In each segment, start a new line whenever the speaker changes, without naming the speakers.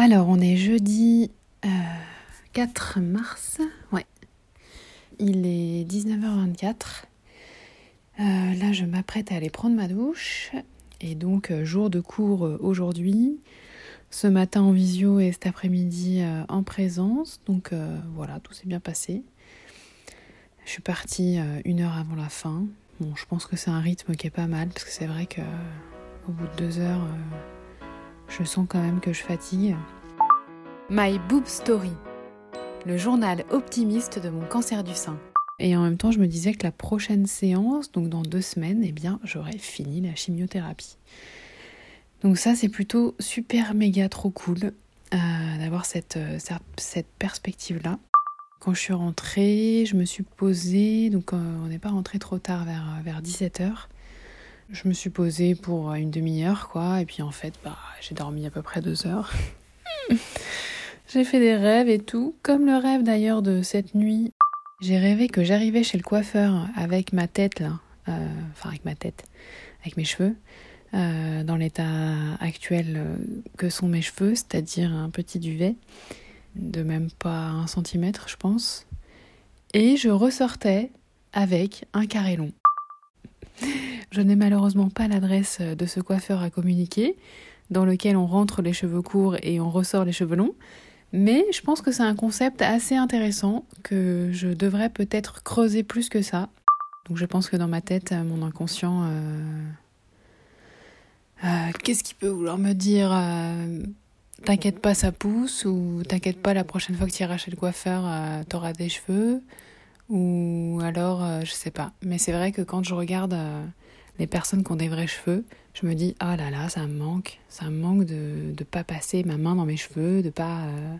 Alors, on est jeudi 4 euh, mars. Ouais. Il est 19h24. Euh, là, je m'apprête à aller prendre ma douche. Et donc, euh, jour de cours aujourd'hui. Ce matin en visio et cet après-midi en présence. Donc voilà, tout s'est bien passé. Je suis partie une heure avant la fin. Bon, je pense que c'est un rythme qui est pas mal parce que c'est vrai que au bout de deux heures, je sens quand même que je fatigue.
My Boob Story, le journal optimiste de mon cancer du sein.
Et en même temps, je me disais que la prochaine séance, donc dans deux semaines, eh bien, j'aurais fini la chimiothérapie. Donc ça, c'est plutôt super méga trop cool euh, d'avoir cette, euh, cette, perspective-là. Quand je suis rentrée, je me suis posée, donc euh, on n'est pas rentré trop tard vers, vers 17h. Je me suis posée pour une demi-heure, quoi. Et puis en fait, bah, j'ai dormi à peu près deux heures. j'ai fait des rêves et tout, comme le rêve d'ailleurs de cette nuit. J'ai rêvé que j'arrivais chez le coiffeur avec ma tête là, euh, enfin avec ma tête, avec mes cheveux, euh, dans l'état actuel euh, que sont mes cheveux, c'est-à-dire un petit duvet de même pas un centimètre, je pense. Et je ressortais avec un carré long. Je n'ai malheureusement pas l'adresse de ce coiffeur à communiquer, dans lequel on rentre les cheveux courts et on ressort les cheveux longs. Mais je pense que c'est un concept assez intéressant que je devrais peut-être creuser plus que ça. Donc je pense que dans ma tête, mon inconscient, euh, euh, qu'est-ce qu'il peut vouloir me dire euh, T'inquiète pas, ça pousse, ou t'inquiète pas, la prochaine fois que tu iras chez le coiffeur, t'auras des cheveux, ou alors, je sais pas. Mais c'est vrai que quand je regarde les personnes qui ont des vrais cheveux, je me dis ah là là, ça me manque, ça me manque de ne pas passer ma main dans mes cheveux, de pas euh,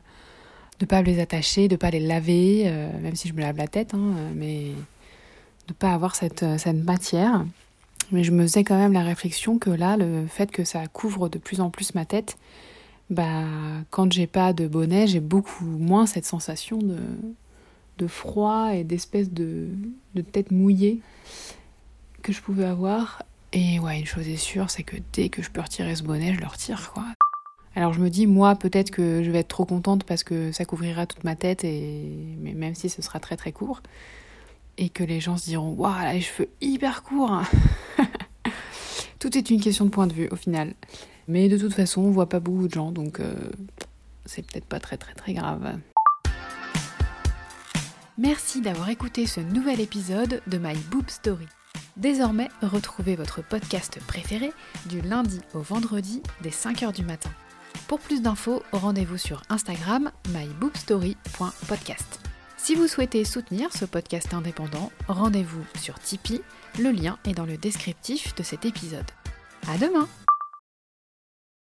de pas les attacher, de pas les laver, euh, même si je me lave la tête, hein, mais de pas avoir cette, euh, cette matière. Mais je me faisais quand même la réflexion que là, le fait que ça couvre de plus en plus ma tête, bah quand j'ai pas de bonnet, j'ai beaucoup moins cette sensation de, de froid et d'espèce de, de tête mouillée que je pouvais avoir. Et ouais, une chose est sûre, c'est que dès que je peux retirer ce bonnet, je le retire, quoi. Alors je me dis, moi, peut-être que je vais être trop contente parce que ça couvrira toute ma tête, et... même si ce sera très très court. Et que les gens se diront, waouh, a les cheveux hyper courts Tout est une question de point de vue, au final. Mais de toute façon, on voit pas beaucoup de gens, donc euh, c'est peut-être pas très très très grave.
Merci d'avoir écouté ce nouvel épisode de My Boob Story. Désormais, retrouvez votre podcast préféré du lundi au vendredi dès 5h du matin. Pour plus d'infos, rendez-vous sur Instagram mybookstory.podcast. Si vous souhaitez soutenir ce podcast indépendant, rendez-vous sur Tipeee, le lien est dans le descriptif de cet épisode. À demain!